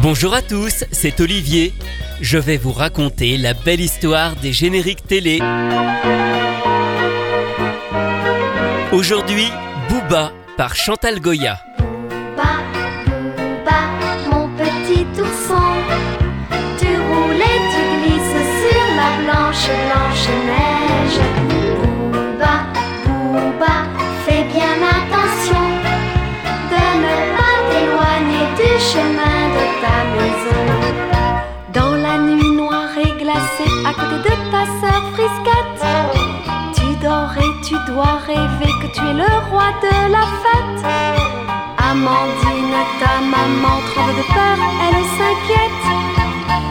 Bonjour à tous, c'est Olivier. Je vais vous raconter la belle histoire des génériques télé. Aujourd'hui, Booba par Chantal Goya. Tu roules et tu glisses sur la blanche, blanche neige. Ta sœur frisquette, tu dors et tu dois rêver que tu es le roi de la fête. Amandine, ta maman tremble de peur, elle s'inquiète.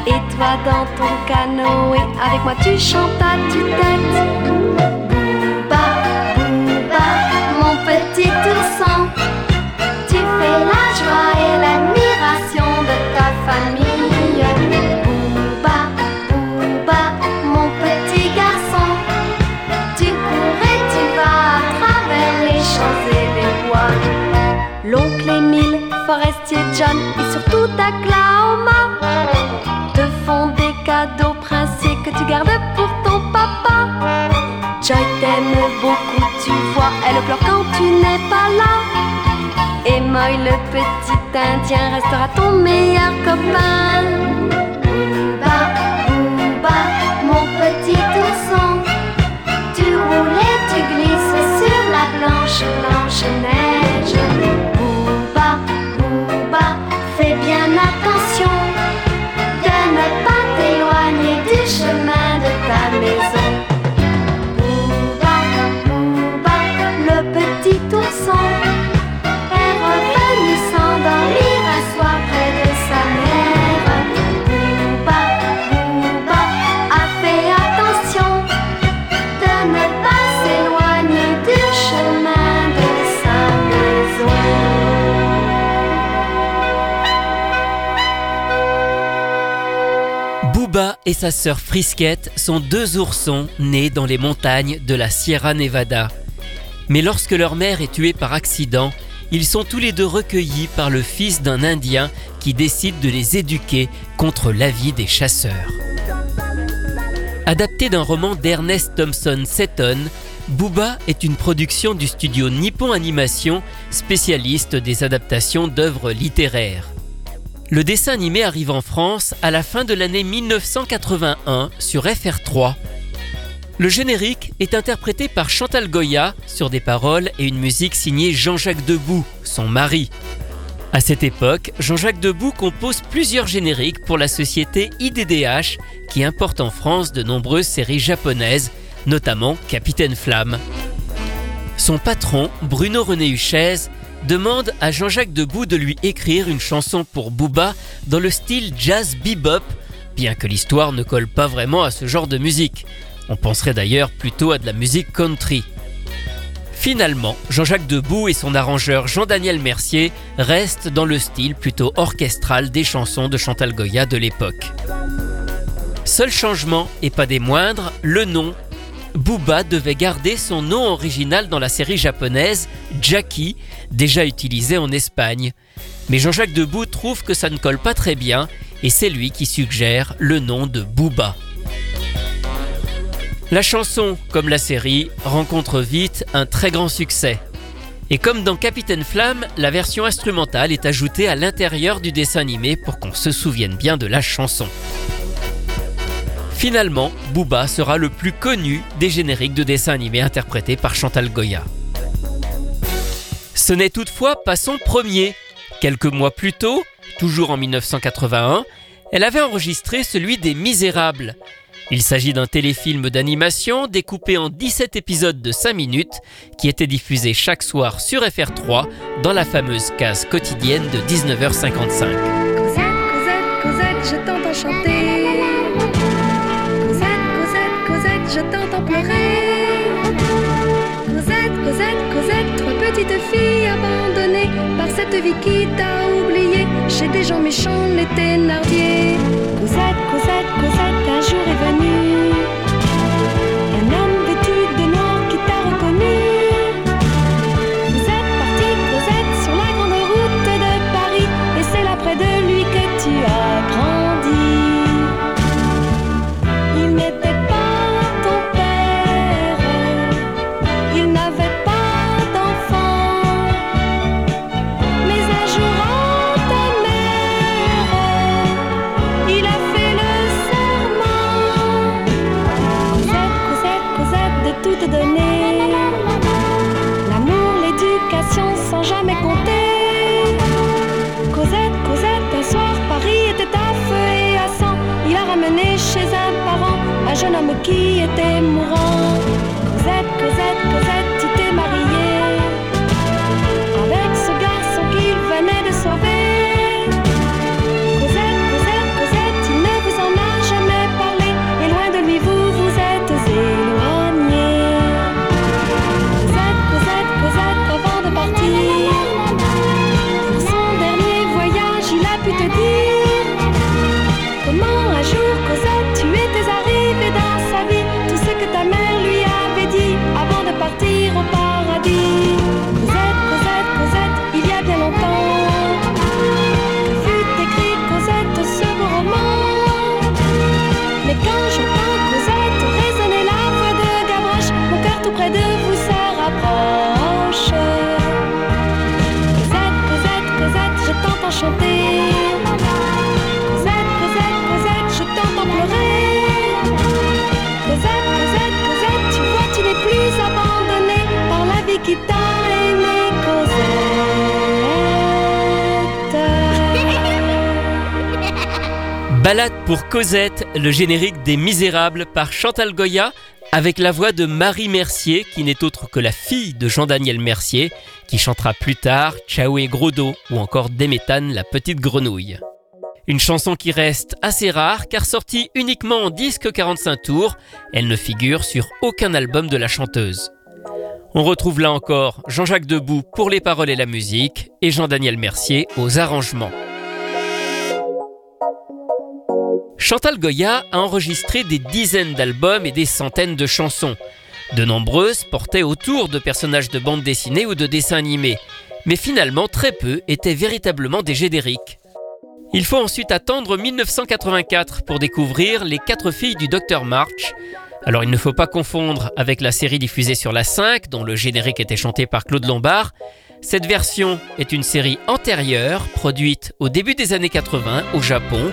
Et toi dans ton canoë, avec moi tu chantes à tue-tête. Booba, Booba, mon petit ourson, tu fais la joie et l'admiration L'oncle Émile, forestier John et surtout ta Claoma te font des cadeaux princiers que tu gardes pour ton papa. Joy t'aime beaucoup, tu vois, elle pleure quand tu n'es pas là. Et Moy, le petit indien, restera ton meilleur copain. Booba, Booba, mon petit ourson, tu roules et tu glisses sur la blanche, blanche neige. Et sa sœur Frisquette sont deux oursons nés dans les montagnes de la Sierra Nevada. Mais lorsque leur mère est tuée par accident, ils sont tous les deux recueillis par le fils d'un Indien qui décide de les éduquer contre l'avis des chasseurs. Adapté d'un roman d'Ernest Thompson Seton, Booba est une production du studio Nippon Animation, spécialiste des adaptations d'œuvres littéraires. Le dessin animé arrive en France à la fin de l'année 1981 sur FR3. Le générique est interprété par Chantal Goya sur des paroles et une musique signée Jean-Jacques Debout, son mari. À cette époque, Jean-Jacques Debout compose plusieurs génériques pour la société IDDH qui importe en France de nombreuses séries japonaises, notamment Capitaine Flamme. Son patron, Bruno René Huchez, demande à Jean-Jacques Debout de lui écrire une chanson pour Booba dans le style jazz bebop, bien que l'histoire ne colle pas vraiment à ce genre de musique. On penserait d'ailleurs plutôt à de la musique country. Finalement, Jean-Jacques Debout et son arrangeur Jean-Daniel Mercier restent dans le style plutôt orchestral des chansons de Chantal Goya de l'époque. Seul changement, et pas des moindres, le nom. Booba devait garder son nom original dans la série japonaise Jackie, déjà utilisé en Espagne. Mais Jean-Jacques Debout trouve que ça ne colle pas très bien et c'est lui qui suggère le nom de Booba. La chanson, comme la série, rencontre vite un très grand succès. Et comme dans Capitaine Flamme, la version instrumentale est ajoutée à l'intérieur du dessin animé pour qu'on se souvienne bien de la chanson. Finalement, Booba sera le plus connu des génériques de dessins animés interprétés par Chantal Goya. Ce n'est toutefois pas son premier. Quelques mois plus tôt, toujours en 1981, elle avait enregistré celui des Misérables. Il s'agit d'un téléfilm d'animation découpé en 17 épisodes de 5 minutes qui était diffusé chaque soir sur FR3 dans la fameuse case quotidienne de 19h55. Cosette, Cosette, Cosette, je t'entends chanter. Filles abandonnées par cette vie qui t'a oublié chez des gens méchants, les Thénardier. Cosette, Cosette, Cosette, un jour est venu. Jeune homme qui était mourant. Balade pour Cosette, le générique des Misérables par Chantal Goya, avec la voix de Marie Mercier, qui n'est autre que la fille de Jean-Daniel Mercier, qui chantera plus tard Ciao et Gros dos ou encore Déméthane, la petite grenouille. Une chanson qui reste assez rare car sortie uniquement en disque 45 tours, elle ne figure sur aucun album de la chanteuse. On retrouve là encore Jean-Jacques Debout pour les paroles et la musique et Jean-Daniel Mercier aux arrangements. Chantal Goya a enregistré des dizaines d'albums et des centaines de chansons. De nombreuses portaient autour de personnages de bande dessinée ou de dessins animés, mais finalement très peu étaient véritablement des génériques. Il faut ensuite attendre 1984 pour découvrir Les quatre filles du Dr March. Alors il ne faut pas confondre avec la série diffusée sur la 5 dont le générique était chanté par Claude Lombard. Cette version est une série antérieure produite au début des années 80 au Japon.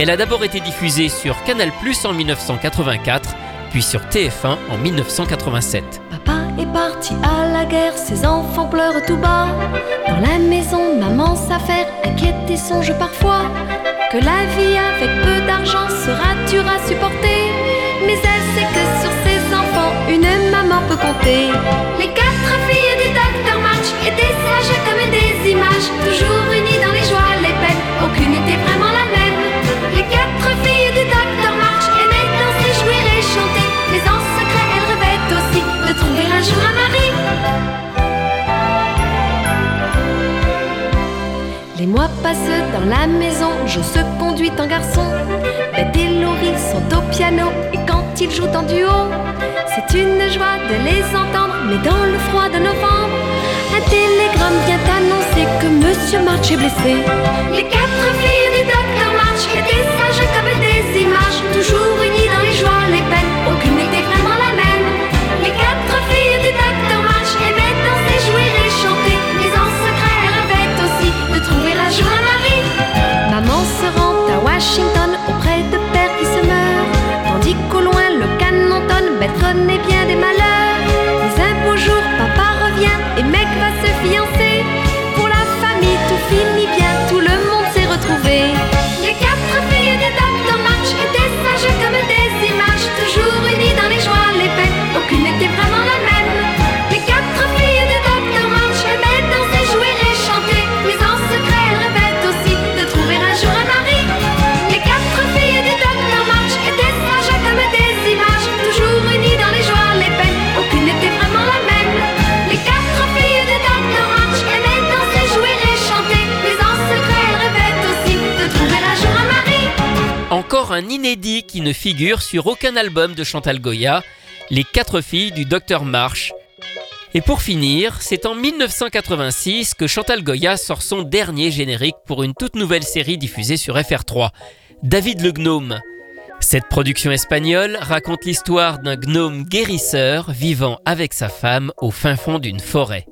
Elle a d'abord été diffusée sur Canal+ en 1984, puis sur TF1 en 1987. Papa est parti à la guerre, ses enfants pleurent tout bas. Dans la maison, maman s'affaire, inquiète et songe parfois que la vie avec peu d'argent sera dure à supporter. Mais elle sait que sur ses enfants, une maman peut compter. Les quatre filles du docteur March étaient sages comme des images, toujours unies dans les joies, Les mois passent dans la maison, je se conduis en garçon. Bête et Laurie sont au piano et quand ils jouent en duo, c'est une joie de les entendre. Mais dans le froid de novembre, un télégramme vient annoncer que Monsieur March est blessé. Les quatre filles du docteur March étaient sages comme des images, toujours unies dans les joies, les peines, aucune n'était rend à Un inédit qui ne figure sur aucun album de Chantal Goya, Les quatre filles du Dr March. Et pour finir, c'est en 1986 que Chantal Goya sort son dernier générique pour une toute nouvelle série diffusée sur FR3, David le Gnome. Cette production espagnole raconte l'histoire d'un gnome guérisseur vivant avec sa femme au fin fond d'une forêt.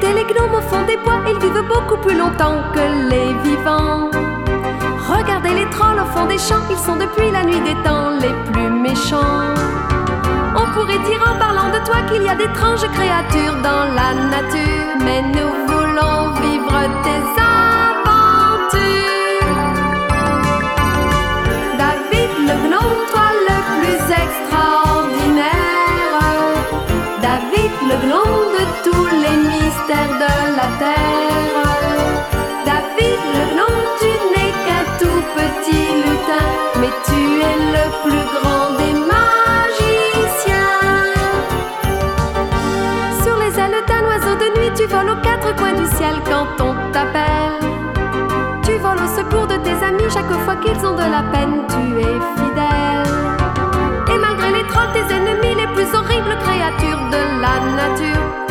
Les gnomes au fond des bois, ils vivent beaucoup plus longtemps que les vivants. Regardez les trolls au fond des champs, ils sont depuis la nuit des temps les plus méchants. On pourrait dire en parlant de toi qu'il y a d'étranges créatures dans la nature, mais nous voulons vivre tes aventures. David le gnome, toi le plus extraordinaire. David le gnome de la terre. David le gland, tu n'es qu'un tout petit lutin, mais tu es le plus grand des magiciens. Sur les ailes d'un oiseau de nuit, tu voles aux quatre coins du ciel quand on t'appelle. Tu voles au secours de tes amis chaque fois qu'ils ont de la peine, tu es fidèle. Et malgré les trolls, tes ennemis, les plus horribles créatures de la nature,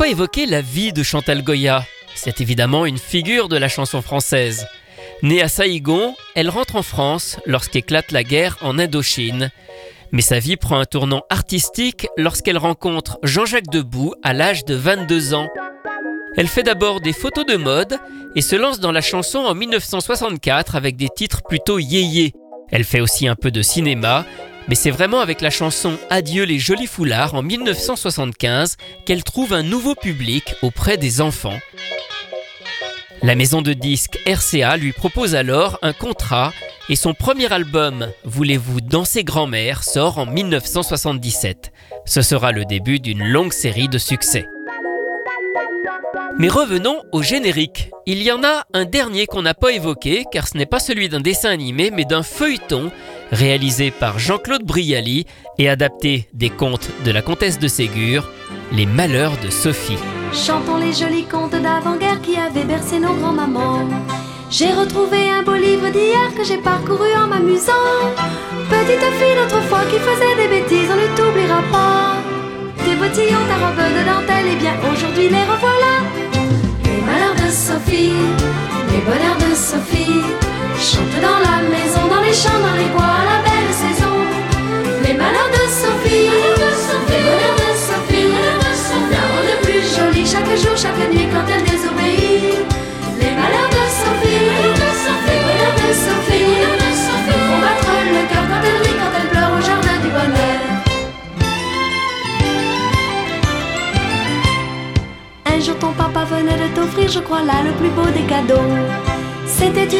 pas évoqué la vie de Chantal Goya. C'est évidemment une figure de la chanson française. Née à Saïgon, elle rentre en France lorsqu'éclate la guerre en Indochine. Mais sa vie prend un tournant artistique lorsqu'elle rencontre Jean-Jacques Debout à l'âge de 22 ans. Elle fait d'abord des photos de mode et se lance dans la chanson en 1964 avec des titres plutôt yéyé. Elle fait aussi un peu de cinéma, mais c'est vraiment avec la chanson Adieu les jolis foulards en 1975 qu'elle trouve un nouveau public auprès des enfants. La maison de disques RCA lui propose alors un contrat et son premier album Voulez-vous danser grand-mère sort en 1977. Ce sera le début d'une longue série de succès. Mais revenons au générique. Il y en a un dernier qu'on n'a pas évoqué car ce n'est pas celui d'un dessin animé mais d'un feuilleton réalisé par Jean-Claude Brialy et adapté des contes de la comtesse de Ségur, Les malheurs de Sophie. Chantons les jolis contes d'avant-guerre qui avaient bercé nos grands-mamans. J'ai retrouvé un beau livre d'hier que j'ai parcouru en m'amusant. Petite fille d'autrefois qui faisait des bêtises, on ne t'oubliera pas. Tes bottillons, ta robe de dentelle, et bien aujourd'hui les revoilà. Les malheurs de Sophie, les bonheurs de Sophie, chantent dans la maison, dans les champs, dans les bois, la belle saison. Les malheurs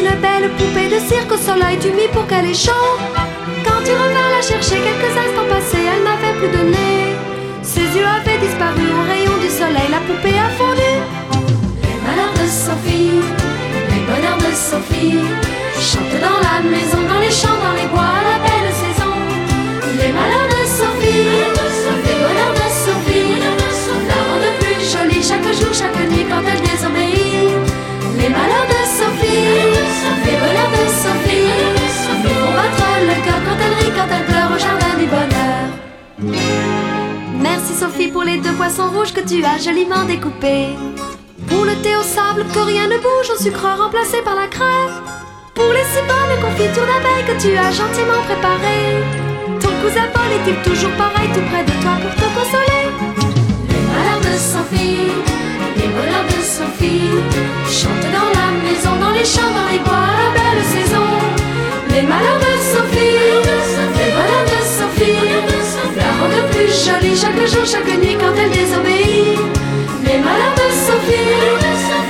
une belle poupée de cirque au soleil, tu mis pour qu'elle ait. Quand tu revins la chercher quelques instants passés, elle n'avait plus nez. Ses yeux avaient disparu au rayon du soleil, la poupée a fondu. Les malheurs de Sophie, les bonheurs de Sophie, Pour les deux poissons rouges que tu as joliment découpés. Pour le thé au sable que rien ne bouge au sucre remplacé par la crème. Pour les si bonnes confitures d'abeilles que tu as gentiment préparées. Ton cousin Paul est-il toujours pareil tout près de toi pour te consoler? Les Sophie, les de Sophie, chantent dans la maison, dans les champs, chaque jour, chaque nuit quand elle désobéit. Les malheurs de Sophie,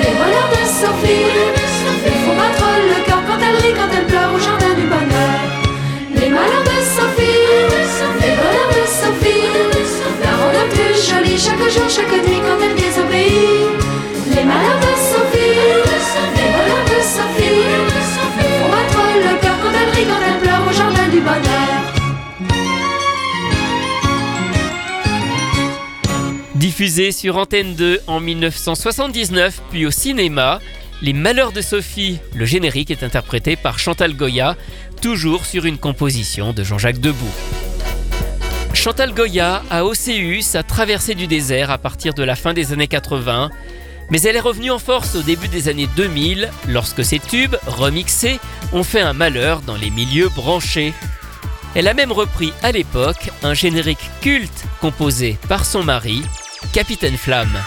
les voleurs de Sophie, ils font battre le cœur quand elle rit, quand elle pleure au jardin du bonheur. Les malheurs de Sophie, les voleurs de Sophie, la rendent plus jolie chaque jour, chaque nuit quand elle désobéit. Les malheurs de Sophie. Diffusé sur Antenne 2 en 1979, puis au cinéma, Les Malheurs de Sophie, le générique est interprété par Chantal Goya, toujours sur une composition de Jean-Jacques Debout. Chantal Goya a eu sa traversée du désert à partir de la fin des années 80, mais elle est revenue en force au début des années 2000 lorsque ses tubes, remixés, ont fait un malheur dans les milieux branchés. Elle a même repris à l'époque un générique culte composé par son mari, Capitaine Flamme.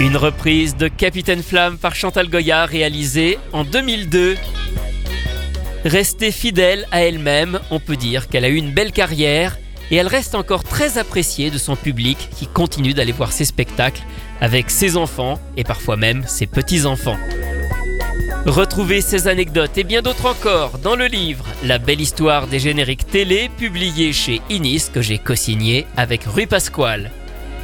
Une reprise de Capitaine Flamme par Chantal Goya réalisée en 2002. Restée fidèle à elle-même, on peut dire qu'elle a eu une belle carrière et elle reste encore très appréciée de son public qui continue d'aller voir ses spectacles avec ses enfants et parfois même ses petits-enfants. Retrouvez ces anecdotes et bien d'autres encore dans le livre La belle histoire des génériques télé publié chez Inis que j'ai co-signé avec Rue Pasquale.